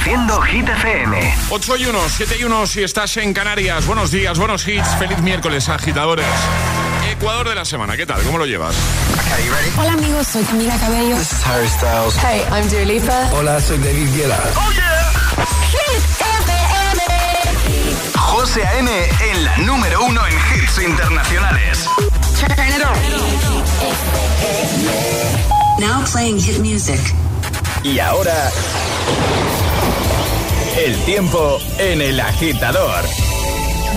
Reproduciendo Hit FM. 8 y 1, 7 y 1 si estás en Canarias. Buenos días, buenos hits. Feliz miércoles, agitadores. Ecuador de la semana, ¿qué tal? ¿Cómo lo llevas? Hola amigos, soy Camila Cabello. This is Harry Styles. Hey, I'm Dua Lipa. Hola, soy David Guetta. ¡Oh, yeah! Hit FM. José A.M. en la número uno en hits internacionales. Turn it on. Now playing hit music. Y ahora... El tiempo en el agitador.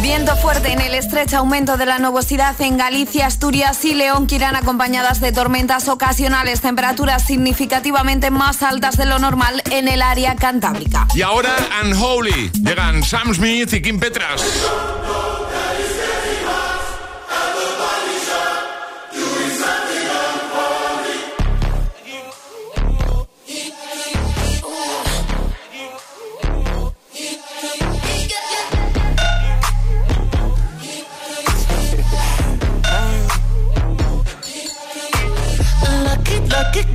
Viento fuerte en el estrecho aumento de la nubosidad en Galicia, Asturias y León que irán acompañadas de tormentas ocasionales, temperaturas significativamente más altas de lo normal en el área cantábrica. Y ahora Unholy. Llegan Sam Smith y Kim Petras.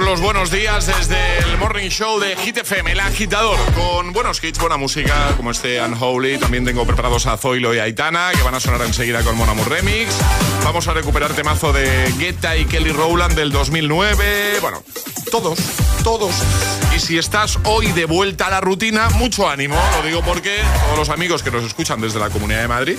los buenos días desde el Morning Show de Hit FM, el agitador, con buenos hits, buena música, como este Unholy. También tengo preparados a Zoilo y Aitana, que van a sonar enseguida con Mon Amour Remix. Vamos a recuperar temazo de Guetta y Kelly Rowland del 2009. Bueno, todos, todos. Y si estás hoy de vuelta a la rutina, mucho ánimo. Lo digo porque todos los amigos que nos escuchan desde la Comunidad de Madrid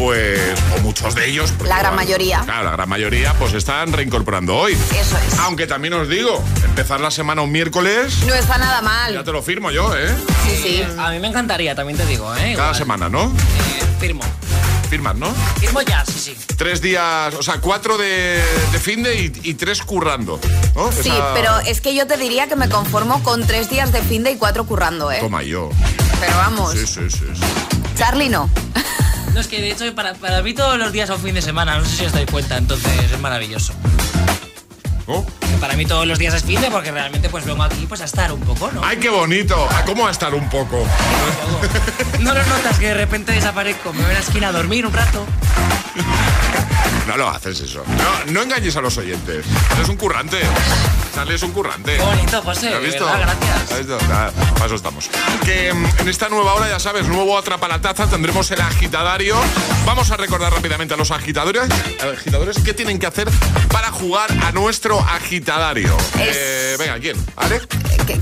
pues, o muchos de ellos. La gran van- mayoría. Claro, la gran mayoría, pues están reincorporando hoy. Eso es. Aunque también os digo, empezar la semana un miércoles, No está nada ya mal. te lo firmo yo, ¿eh? Sí, sí. A mí me encantaría, también te digo, ¿eh? Cada Igual. semana, ¿no? Eh, firmo. Firmas, ¿no? Firmo ya, sí, sí. Tres días, o sea, cuatro de, de fin de y, y tres currando, ¿no? Sí, Esa- pero es que yo te diría que me conformo con tres días de fin de y cuatro currando, ¿eh? Toma yo. Pero vamos, Sí, sí, sí. sí. Charlie no. No, es que de hecho para, para mí todos los días son fin de semana, no sé si os dais cuenta, entonces es maravilloso. Oh. Para mí todos los días es fin de porque realmente pues vengo aquí pues a estar un poco, ¿no? ¡Ay, qué bonito! ¿A ¿Cómo a estar un poco? No lo notas que de repente desaparezco, me voy a la esquina a dormir un rato. No lo haces eso. No, no engañes a los oyentes. Eres un currante. Charlie es un currante. Qué bonito, José, ¿Lo has visto? verdad, gracias. ¿Has visto? Nada, para eso estamos. Que mm, en esta nueva hora, ya sabes, nuevo Atrapa la Taza, tendremos el agitadario. Vamos a recordar rápidamente a los agitadores, agitadores qué tienen que hacer para jugar a nuestro agitadario. Es- Eh, venga, ¿quién? ¿Ale?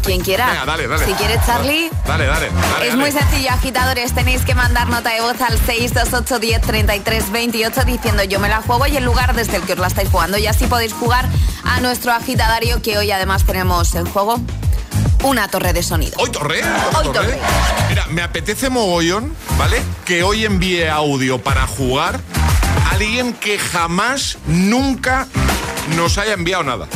quien quiera. Venga, dale, dale. Si quieres, Charlie. Dale, dale. dale es muy sencillo, agitadores. Tenéis que mandar nota de voz al 628 10 33 28 diciendo yo me la juego y el lugar desde el que os la estáis jugando. Y así podéis jugar a nuestro agitadario que hoy además tenemos en juego una torre de sonido. ¿Hoy torre? Hoy torre. Mira, me apetece mogollón, ¿vale? Que hoy envíe audio para jugar a alguien que jamás, nunca nos haya enviado nada.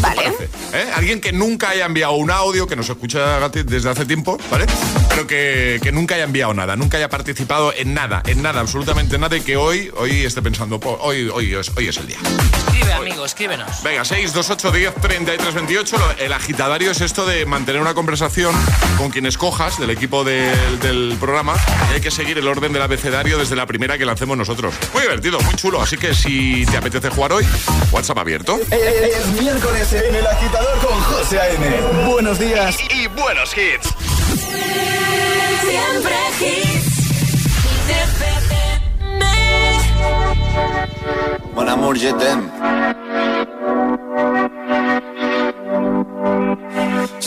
Vale. ¿Eh? Alguien que nunca haya enviado un audio, que nos escucha desde hace tiempo, ¿vale? Pero que, que, nunca haya enviado nada, nunca haya participado en nada, en nada, absolutamente nada, y que hoy, hoy esté pensando, hoy, hoy, es, hoy es el día. Escribe, amigo, escríbenos. Venga, 628 10 33 28. El agitadario es esto de mantener una conversación con quien escojas del equipo del, del programa. Y hay que seguir el orden del abecedario desde la primera que lancemos nosotros. Muy divertido, muy chulo. Así que si te apetece jugar hoy, WhatsApp abierto. Es, miércoles en el agitador con José A.M. Buenos días y, y buenos hits. Siempre hits. Mon amour, je t'aime.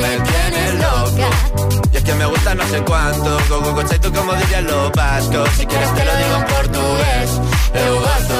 me tienes loca. Y es que me gusta no sé cuánto, go, go, tú como dirían los vascos. Si quieres te lo digo en portugués, eu.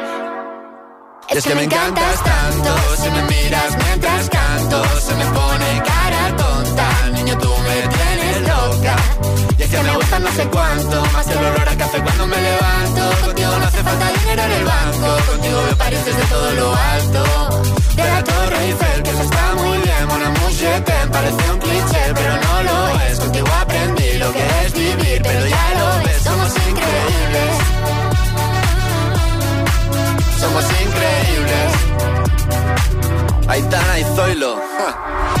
Es, es que, que me encantas tanto, si me miras mientras canto, se me pone cara tonta, niño tú me tienes loca. Y es que me gusta no sé cuánto, más el olor a café cuando me levanto. Contigo no hace falta dinero en el banco, contigo me pareces de todo lo alto. Zoilo.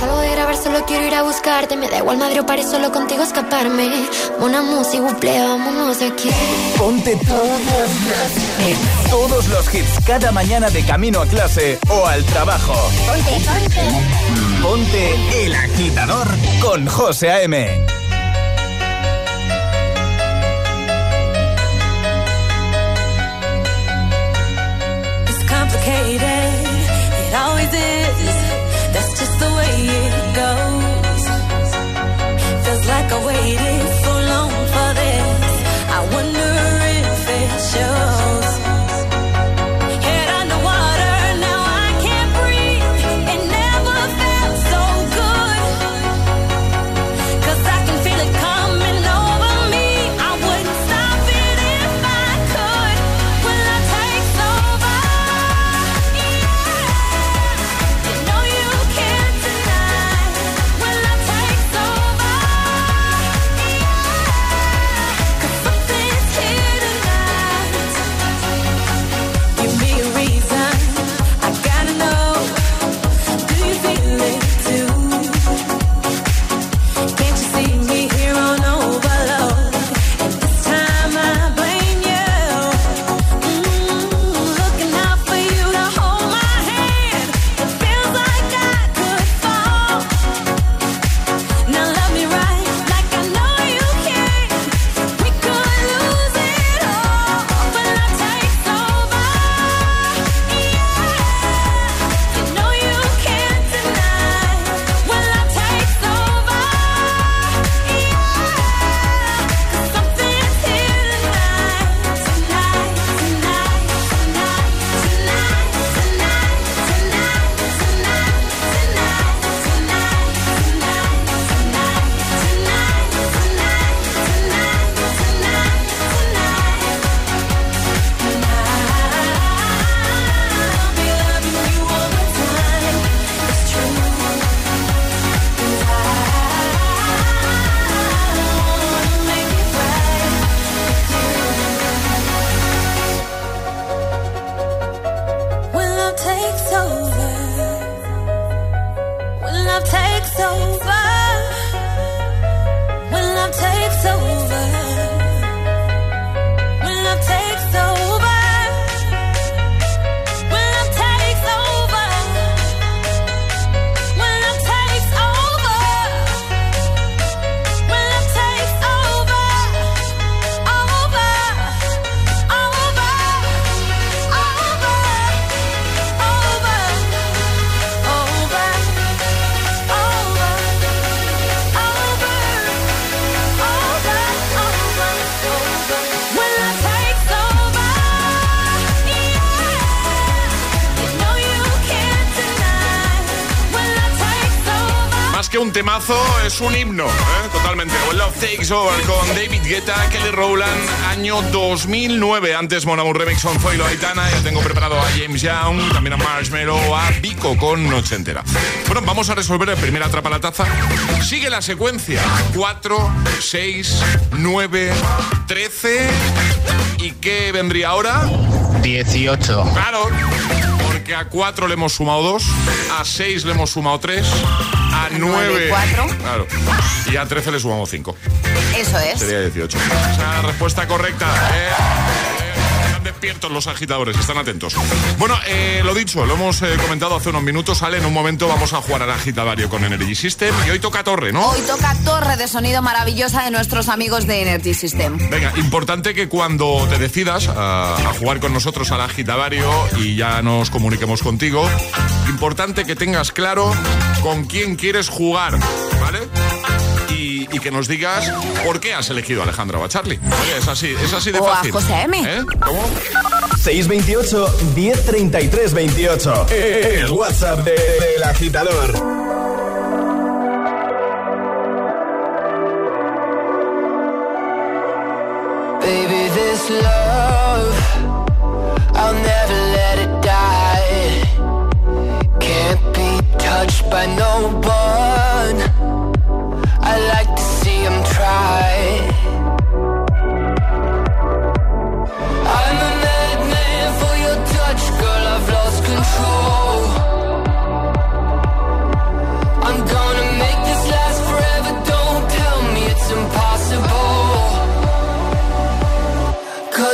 Salgo de grabar, solo quiero ir a buscarte. Me da igual madre o paré solo contigo escaparme. Una música, buple, vámonos de aquí. Ponte todos los hits. Todos los hits cada mañana de camino a clase o al trabajo. Ponte, ponte. Ponte el agitador con José A.M. It's complicated. It always is. Un temazo, es un himno, ¿eh? totalmente. Love Takes Over con David Guetta, Kelly Rowland, año 2009. Antes Mona Remix on Foilo Aitana. Ya tengo preparado a James Young, también a Marshmello, a Vico con Noche Entera. Bueno, vamos a resolver el primer atrapa la taza. Sigue la secuencia: 4, 6, 9, 13. ¿Y qué vendría ahora? 18. Claro que a 4 le hemos sumado 2, a 6 le hemos sumado 3, a 9, 4. Claro, y a 13 le sumamos 5. Eso es. Sería 18. Esa respuesta correcta. Eh despiertos los agitadores, están atentos. Bueno, eh, lo dicho, lo hemos eh, comentado hace unos minutos, sale en un momento vamos a jugar al agitadario con Energy System y hoy toca torre, ¿no? Hoy toca torre de sonido maravillosa de nuestros amigos de Energy System. Venga, importante que cuando te decidas a, a jugar con nosotros al agitadario y ya nos comuniquemos contigo, importante que tengas claro con quién quieres jugar, ¿vale? Y, que nos digas por qué has elegido a Alejandra Bacharli. Oye, es así, es así de o fácil. A José M. ¿Eh? ¿Cómo? 628 1033 28. El WhatsApp del de, agitador. Baby, this love, I'll never let it die. Can't be touched by no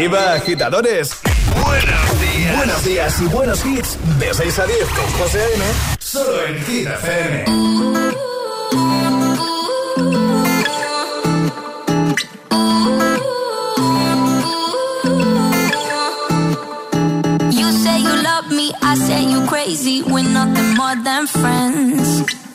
Arriba, agitadores. Buenos días. Buenos días y buenos hits. De 6 a 10 con José A.M. Solo en Hit FM. You say you love me, I say you crazy. We're nothing more than friends.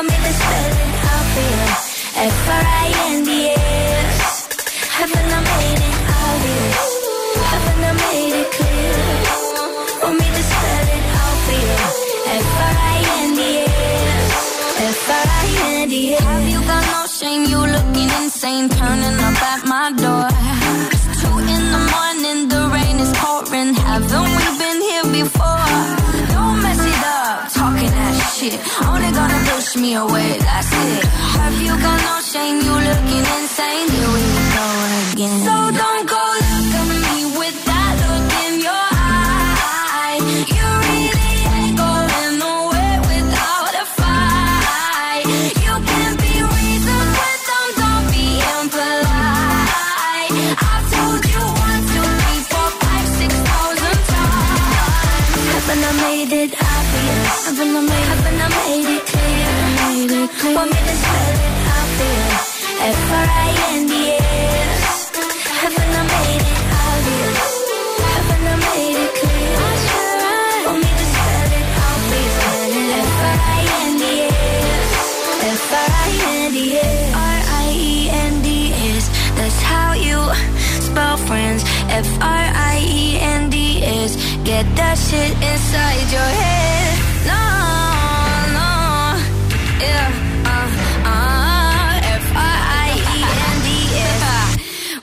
Want me to spell it out for you? F-R-I-N-D-S. Haven't I made it obvious? Haven't I made it clear? Want me to spell it out for you? F-R-I-N-D-S. F-R-I-N-D-S. Have you got no shame? You looking insane, turning up at my door. It's two in the morning, the rain is pouring. Haven't shit. Only gonna push me away, that's it. Have you got no shame? You looking insane. Here we go again. So don't go look at me with that look in your eye. You really ain't going nowhere without a fight. You can be reasoned with them, don't be impolite. I've told you one, two, three, four, five, six thousand times. Haven't I made it obvious? Haven't I made, Want me to it out for you? F-R-I-N-D-S. Haven't I made it obvious? Haven't I made it clear? That's how you spell friends. F-R-I-E-N-D-S. Get that shit inside your head.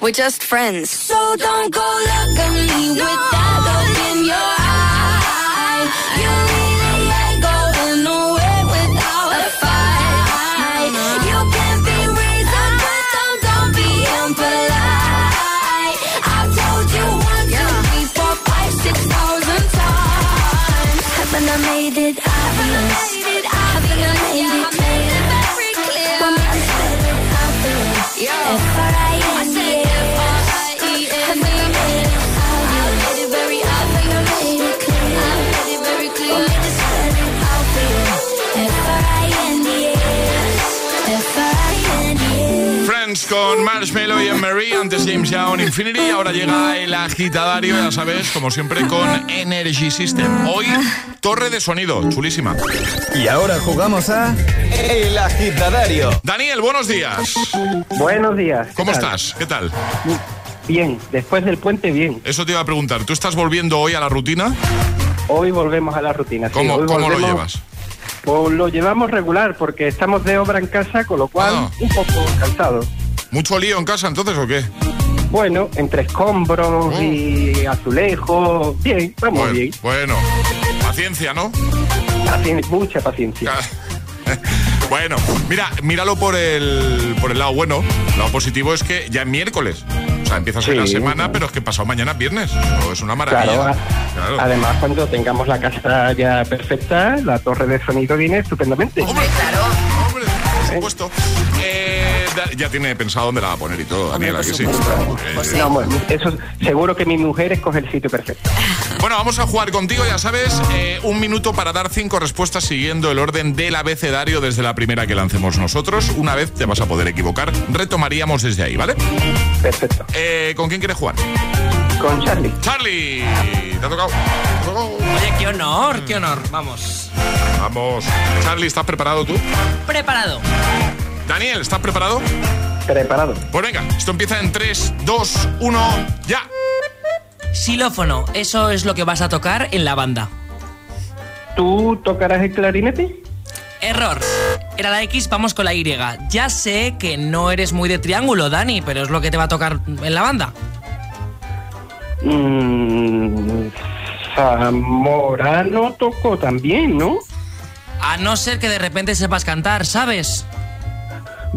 We're just friends. So don't go look at me with that look in your eye. You really ain't going nowhere without a fight. You can be reasoned with them, don't be impolite. I've told you one, Con Marshmello y Marie, antes James Young Infinity, ahora llega el agitadario, ya sabes, como siempre con Energy System. Hoy, torre de sonido, chulísima. Y ahora jugamos a El Agitadario. Daniel, buenos días. Buenos días. ¿Cómo tal? estás? ¿Qué tal? Bien, después del puente, bien. Eso te iba a preguntar, ¿tú estás volviendo hoy a la rutina? Hoy volvemos a la rutina. sí, ¿Cómo, cómo lo llevas? Pues lo llevamos regular porque estamos de obra en casa, con lo cual Ah. un poco cansado. ¿Mucho lío en casa entonces o qué? Bueno, entre escombros Oh. y azulejos, bien, vamos Bueno, bien. bueno, paciencia, ¿no? Pacien- mucha paciencia. Bueno, mira, míralo por el, por el lado bueno. El lado positivo es que ya es miércoles. O sea, empieza a ser Sí. la semana, pero es que pasado mañana es viernes. Es una maravilla. Claro, Claro. además cuando tengamos la casa ya perfecta, la torre de sonido viene estupendamente. Hombre, por supuesto. Eh, ya tiene pensado dónde la va a poner y todo, Daniela, que sí. Eh, No, bueno, eso seguro que mi mujer escoge el sitio perfecto. Bueno, vamos a jugar contigo, ya sabes, eh, un minuto para dar cinco respuestas siguiendo el orden del abecedario desde la primera que lancemos nosotros. Una vez te vas a poder equivocar, retomaríamos desde ahí, ¿vale? Perfecto. Eh, ¿Con quién quieres jugar? Con Charlie. Charlie, te ha tocado. Oye, qué honor, qué honor. Vamos. Vamos. Charlie, ¿estás preparado tú? Preparado. Daniel, ¿estás preparado? Preparado. Pues venga, esto empieza en 3, 2, 1, ya. Xilófono, eso es lo que vas a tocar en la banda. ¿Tú tocarás el clarinete? Error. Era la X, vamos con la Y. Ya sé que no eres muy de triángulo, Dani, pero es lo que te va a tocar en la banda. Mm, Zamorano tocó también, ¿no? A no ser que de repente sepas cantar, ¿sabes?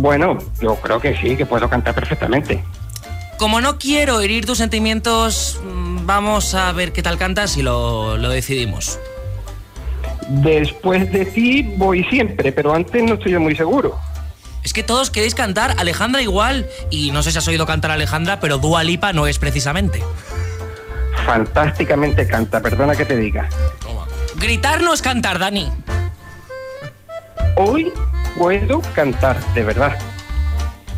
Bueno, yo creo que sí, que puedo cantar perfectamente. como no quiero herir tus sentimientos, mm, vamos a ver qué tal cantas y lo, lo decidimos. Después de ti voy siempre, pero antes no estoy yo muy seguro. Es que todos queréis cantar Alejandra igual. Y no sé si has oído cantar a Alejandra, pero Dua Lipa no es precisamente. Fantásticamente canta, perdona que te diga. Gritar no es cantar, Dani. Hoy puedo cantar, de verdad.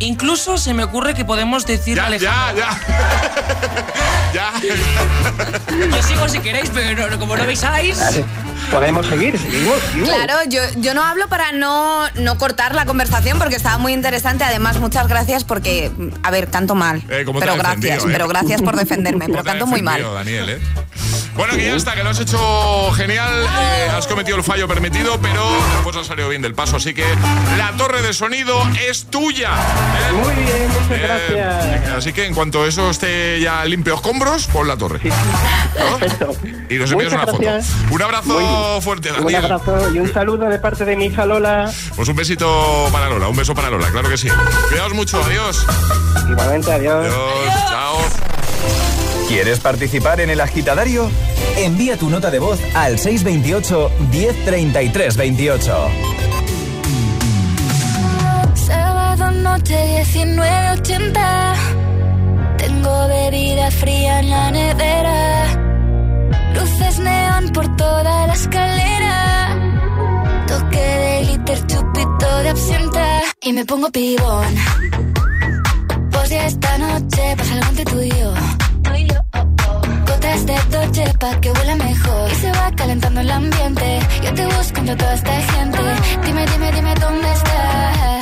Incluso se me ocurre que podemos decir Ya, Alejandra. ya, ya. Yo sigo si queréis, pero no- como no avisáis. Podemos seguir, seguimos, seguimos. Claro, yo, yo no hablo para no, no cortar la conversación porque estaba muy interesante. Además, muchas gracias porque, a ver, canto mal. Eh, ¿cómo te pero ha gracias, eh? pero gracias por defenderme. pero ¿Cómo te ha canto muy mal. Daniel, ¿eh? Bueno, que ya está, que lo has hecho genial. eh, has cometido el fallo permitido, pero después has salido bien del paso. Así que la torre de sonido es tuya. Muy bien, muchas Bien. gracias. Así que en cuanto eso esté ya limpio escombros, pon la torre. Perfecto. Y nos envías una Muchas foto. gracias. Un abrazo fuerte, Un Daniel. abrazo y un saludo de parte de mi hija Lola. Pues un besito para Lola, un beso para Lola, claro que sí. Cuidaos mucho, adiós. Igualmente, adiós. Adiós, chao. ¿Quieres participar en el agitadario? Envía tu nota de voz al 628 1033 28. Noche 1980. Tengo bebida fría en la nevera. Luces neón por toda la escalera. Toque de glitter, chupito de absenta. Y me pongo pibón. Pues ya esta noche pasa algo entre tú y yo. Gotas de Dolce pa' que huela mejor Y se va calentando el ambiente Yo te busco entre toda esta gente Dime, dime, dime dónde está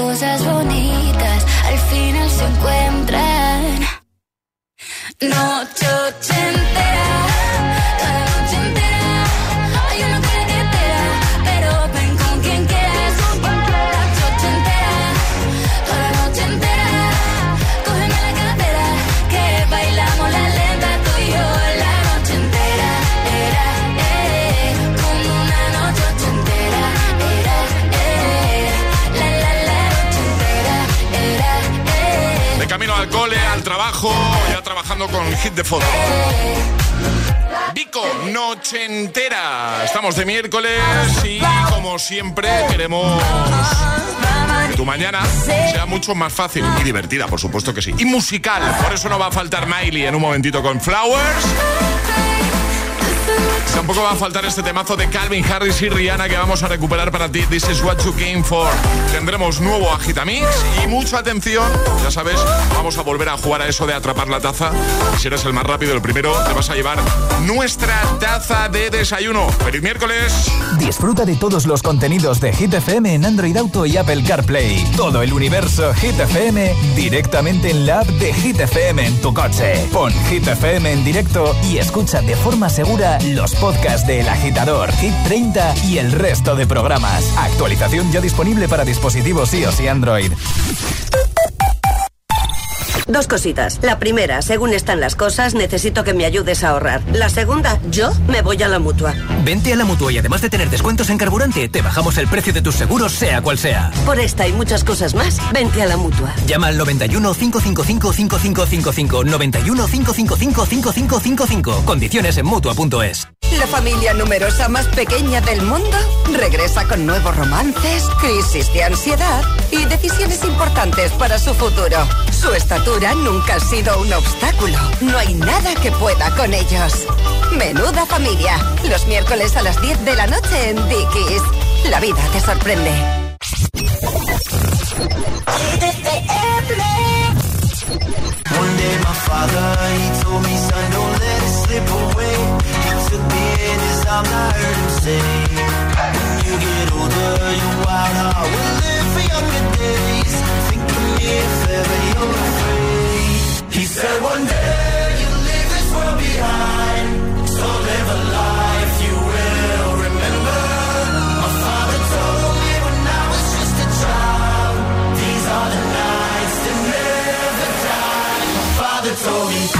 Cosas bonitas al final se encuentran. Noche ochentera, Hit de Foto. Vico, noche entera. Estamos de miércoles y como siempre queremos que tu mañana sea mucho más fácil y divertida, por supuesto que sí. Y musical, por eso no va a faltar Miley en un momentito con Flowers. Tampoco va a faltar este temazo de Calvin Harris y Rihanna que vamos a recuperar para ti. This is what you came for. Tendremos nuevo Agitamix y mucha atención. Ya sabes, vamos a volver a jugar a eso de atrapar la taza. Si eres el más rápido, el primero, te vas a llevar nuestra taza de desayuno. ¡Feliz miércoles! Disfruta de todos los contenidos de Hit FM en Android Auto y Apple CarPlay. Todo el universo Hit FM directamente en la app de Hit FM en tu coche. Pon Hit FM en directo y escucha de forma segura los podcasts de El Agitador, Hit 30 y el resto de programas. Actualización ya disponible para dispositivos iOS y Android. Dos cositas. La primera, según están las cosas, necesito que me ayudes a ahorrar. La segunda, yo me voy a la mutua. Vente a la mutua y además de tener descuentos en carburante, te bajamos el precio de tus seguros, sea cual sea. Por esta y muchas cosas más, vente a la mutua. Llama al 91 555 5555. 91 555 5555. Condiciones en mutua.es. La familia numerosa más pequeña del mundo regresa con nuevos romances, crisis de ansiedad y decisiones importantes para su futuro. Su estatura nunca ha sido un obstáculo. No hay nada que pueda con ellos. Menuda familia. Los miércoles a las 10 de la noche en Dickies. La vida te sorprende. One day my father, he told me, son, don't let it slip away. He took me in his arms, I heard him say, when you get older, your wild heart will live for younger days. Think of me if ever you're afraid. He said one day you'll leave this world behind, so live a life you will remember. My father told me when I was just a child, these are the slowly.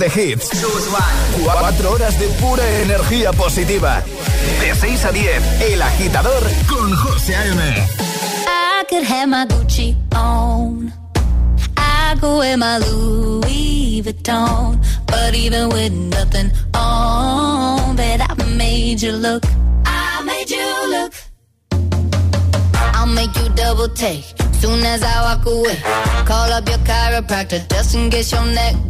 de hits. Cuatro horas de pura energía positiva. De 6 a 10, El Agitador con José A.M. I could have my Gucci on. I go wear my Louis Vuitton. But even with nothing on, bet I made you look. I made you look. I'll make you double take. Soon as I walk away, call up your chiropractor just in case your neck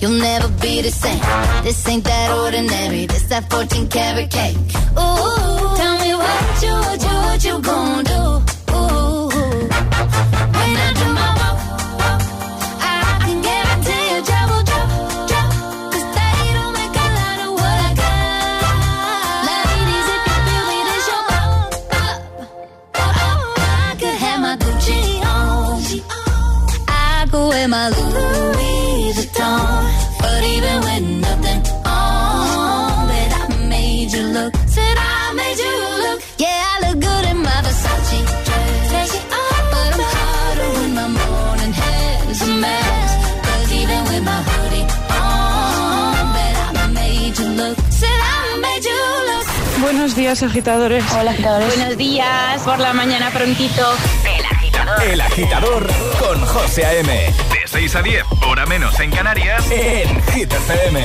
You'll never be the same. This ain't that ordinary. This that 14 karat cake. Ooh, tell me what you, what you, what you gonna do? Ooh, when I do my Buenos días, agitadores. Hola, agitadores. Buenos días, por la mañana prontito. El agitador. El agitador con José A.M. De 6 a 10, hora menos en Canarias, en Hit FM.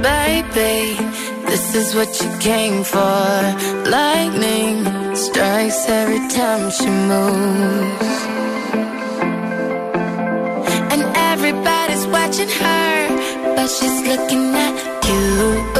Baby, this is what you came for. Lightning strikes every time she moves. And everybody's watching her, but she's looking at you.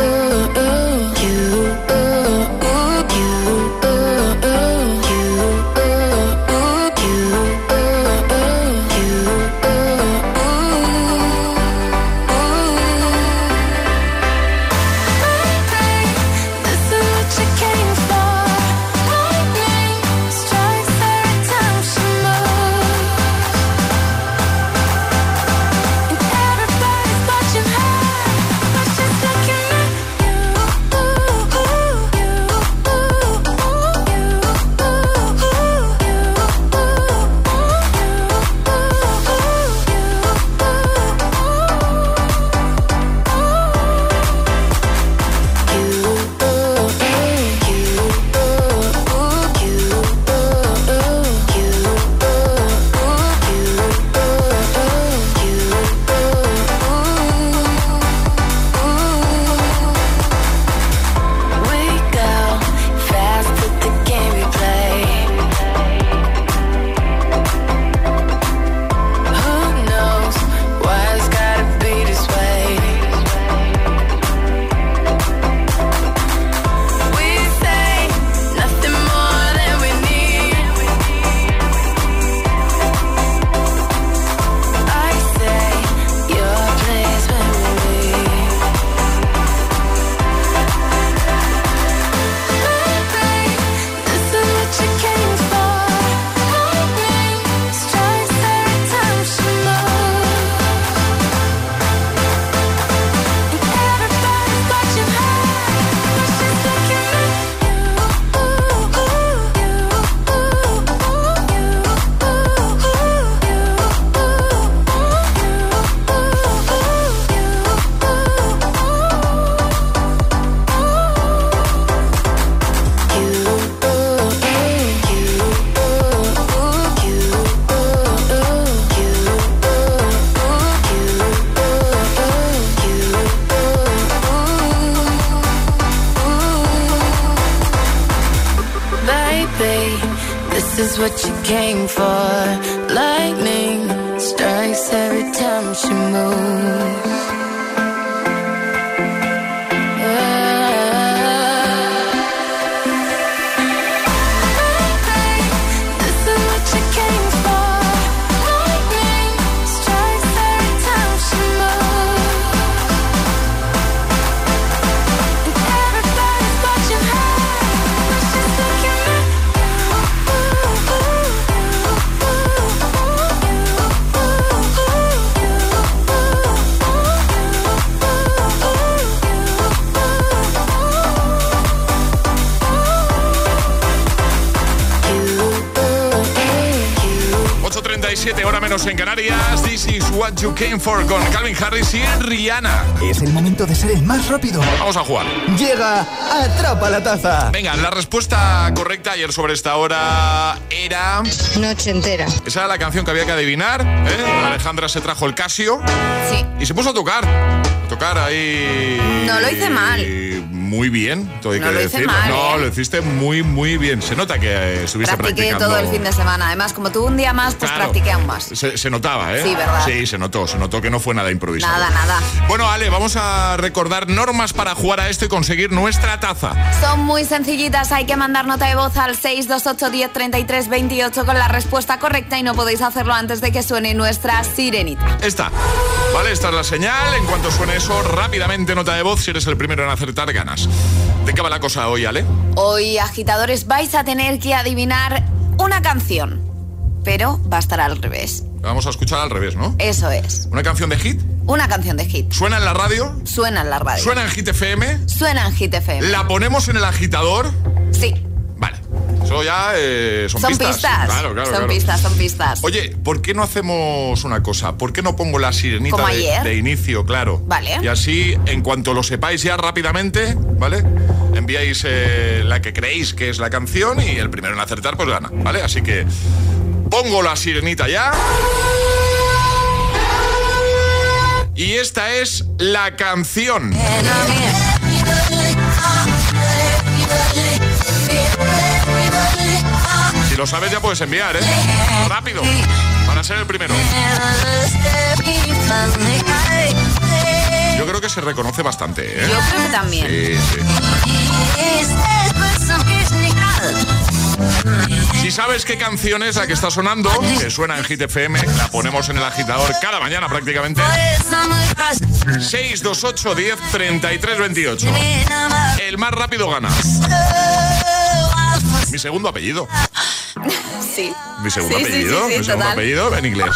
You came for con Calvin Harris y Rihanna. Es el momento de ser el más rápido. Vamos a jugar. Llega Atrapa la Taza. Venga, la respuesta correcta ayer sobre esta hora era... Noche entera. Esa era la canción que había que adivinar. ¿eh? Alejandra se trajo el Casio. Sí. Y se puso a tocar. A tocar ahí... No lo hice mal. Muy bien, todo hay No que decirlo. mal, no, ¿eh? lo hiciste muy, muy bien. Se nota que eh, estuviste Practiqué practicando. todo el fin de semana. Además, como tuve un día más, pues Claro. practiqué aún más. Se, se notaba, ¿eh? Sí, ¿verdad? Sí, se notó, se notó que no fue nada improvisado. Nada, nada. Bueno, Ale, vamos a recordar normas para jugar a esto y conseguir nuestra taza. Son muy sencillitas, hay que mandar nota de voz al 628 10 33 28 con la respuesta correcta y no podéis hacerlo antes de que suene nuestra sirenita. Esta. Vale, esta es la señal. En cuanto suene eso, rápidamente nota de voz si eres el primero en acertar ganas. ¿De qué va la cosa hoy, Ale? Hoy, agitadores, vais a tener que adivinar una canción, pero va a estar al revés. La Vamos a escuchar al revés, ¿no? Eso es, Una canción de hit. una canción de hit. ¿Suena en la radio? Suena en la radio. ¿Suena en Hit FM? Suena en Hit FM. ¿La ponemos en el agitador? Sí. Eso ya eh, son, Son pistas. pistas. Claro, claro, son claro. pistas, son pistas. Oye, ¿por qué no hacemos una cosa? ¿Por qué no pongo la sirenita Como de, ayer. de inicio, claro? Vale. Y así, en cuanto lo sepáis ya rápidamente, ¿vale? Enviáis eh, la que creéis que es la canción y el primero en acertar, pues gana, ¿vale? Así que pongo la sirenita ya. Y esta es la canción. Si lo sabes ya puedes enviar, ¿eh? Rápido. Para ser el primero. Yo creo que se reconoce bastante, ¿eh? Yo creo que también. Sí, sí. Si sabes qué canción es la que está sonando, que suena en Hit FM, la ponemos en el agitador cada mañana prácticamente. 628 10 33 28. El más rápido gana. Mi segundo apellido. Sí. Mi segundo Sí, apellido. sí, sí, mi segundo total. apellido en inglés.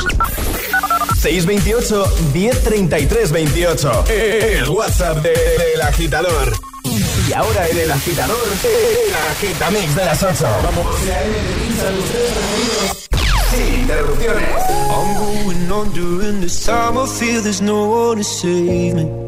628 1033 28. El WhatsApp de- del agitador. Y ahora en el agitador, el agitamix de las 8. Vamos. Sin interrupciones. I'm going under and this time I feel there's no one to save me.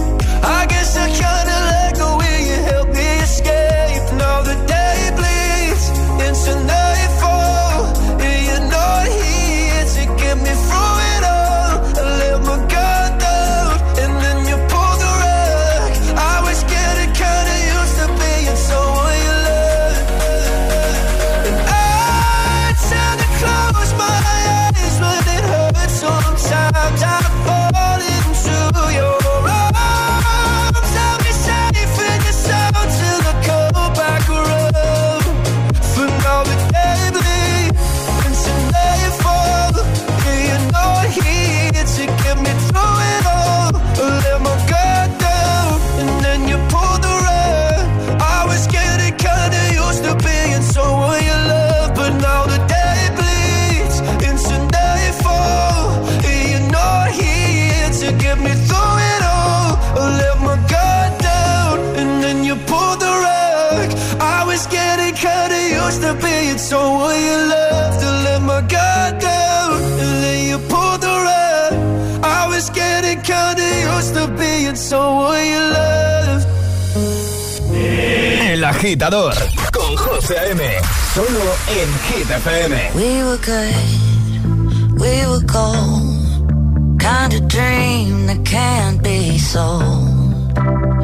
con José A.M. Solo en Hit FM. We were good, we were gold. Kind of dream that can't be sold.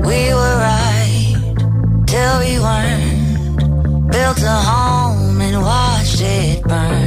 We were right till we weren't. Built a home and watched it burn.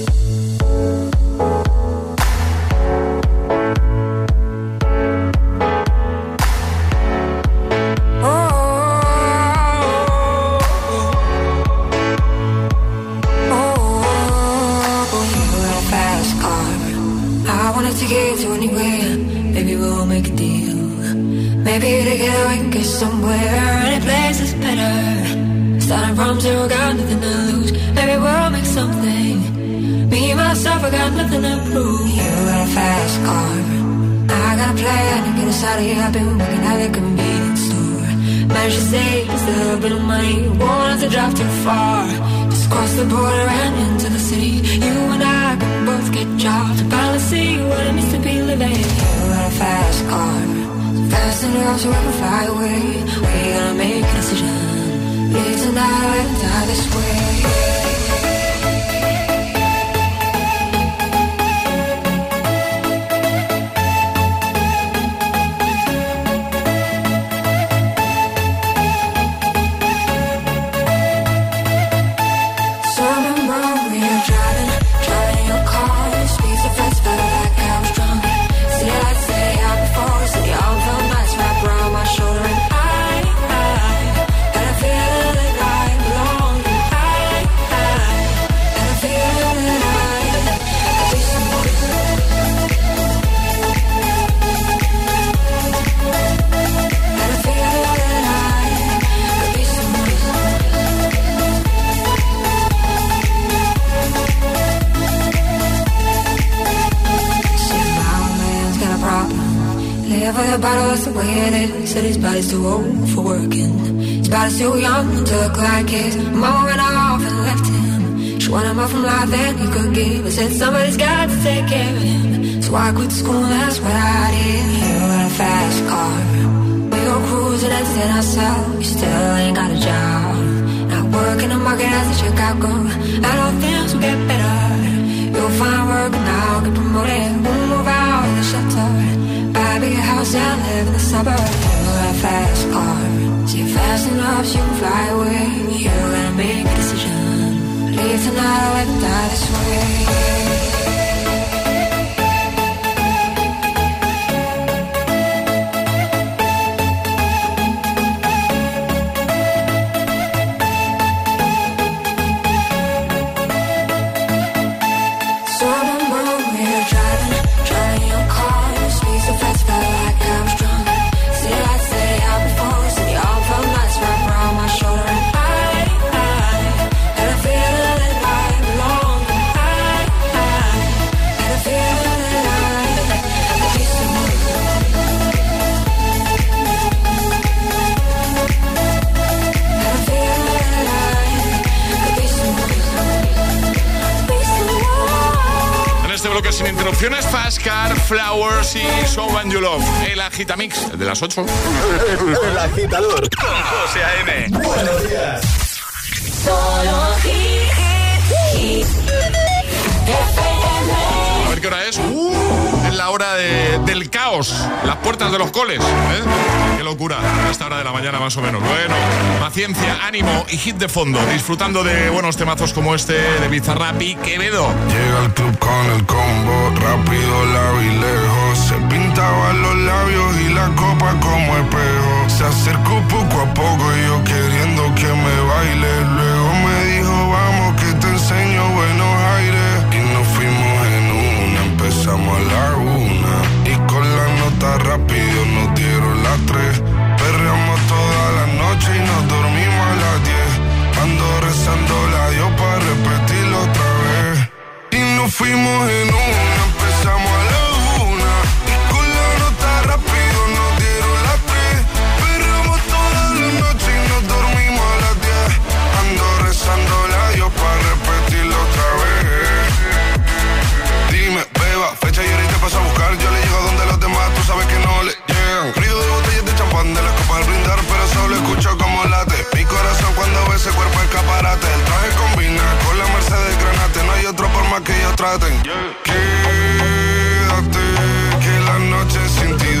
sorry, I've been working at a convenience store. Managed to save just a little bit of money, wanted to drive too far. Just cross the border and into the city. You and I could both get jobs to finally see what it means to be living. You got a fast car, fast enough so I can fly away. We gotta make a decision. Live tonight, die this way. Interrupciones, Fast Car, Flowers y Someone You Love. El agitamix, el de las 8. El agitador con José A.M. Buenos días. Solo hit, hit, A ver qué hora es. Uh, la hora de- del caos. Las puertas de los coles. ¿eh? Qué locura. A esta hora de la mañana más o menos. Bueno, paciencia, ánimo y hit de fondo. Disfrutando de buenos temazos como este de Bizarrap y Quevedo. Llega al club con el combo, rápido la vi lejos. Se pintaban los labios y la copa como espejo. Se acercó poco a poco y yo queriendo que me baile. Luego me dijo, vamos que te enseño buenos aires. Y nos fuimos en una, empezamos a la fuimos en una, empezamos a la una. Y con la nota rápido nos dieron las tres. Perreamos toda la noche y nos dormimos a las diez. Ando rezando la Dios para repetirlo otra vez. Dime, beba, fecha y ahorita paso a buscar. Yo le llego donde los demás, tú sabes que no le llegan. Río de botellas de champán, de las copas al brindar, pero solo escucho como late. Mi corazón cuando ve ese cuerpo escaparate. El por más que ellos traten. Quédate, que la noche sin ti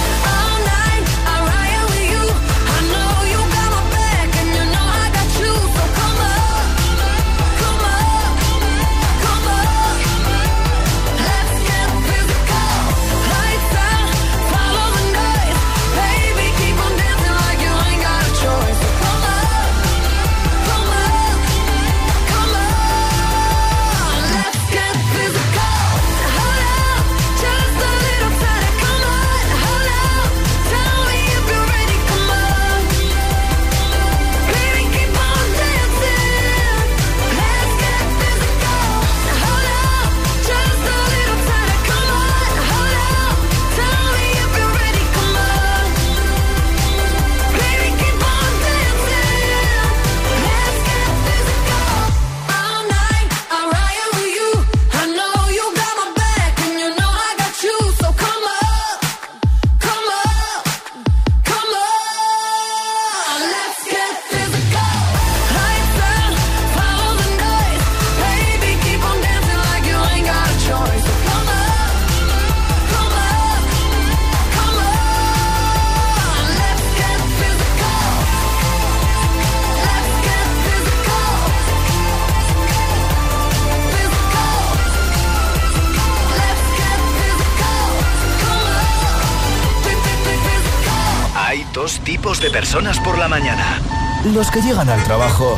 los que llegan al trabajo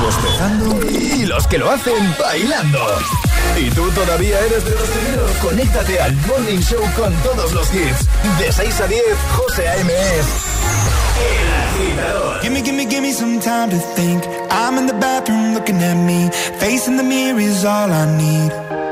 bostezando y los que lo hacen bailando. Y tú todavía eres de los primeros. Conéctate al Morning Show con todos los hits. De 6 a 10, José A.M. Gimme, gimme, gimme some time to think. I'm in the bathroom looking at me. Facing the mirror is all I need.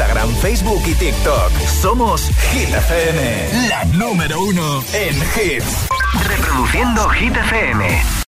Instagram, Facebook y TikTok. Somos Hit FM, la número uno en hits. Reproduciendo Hit FM.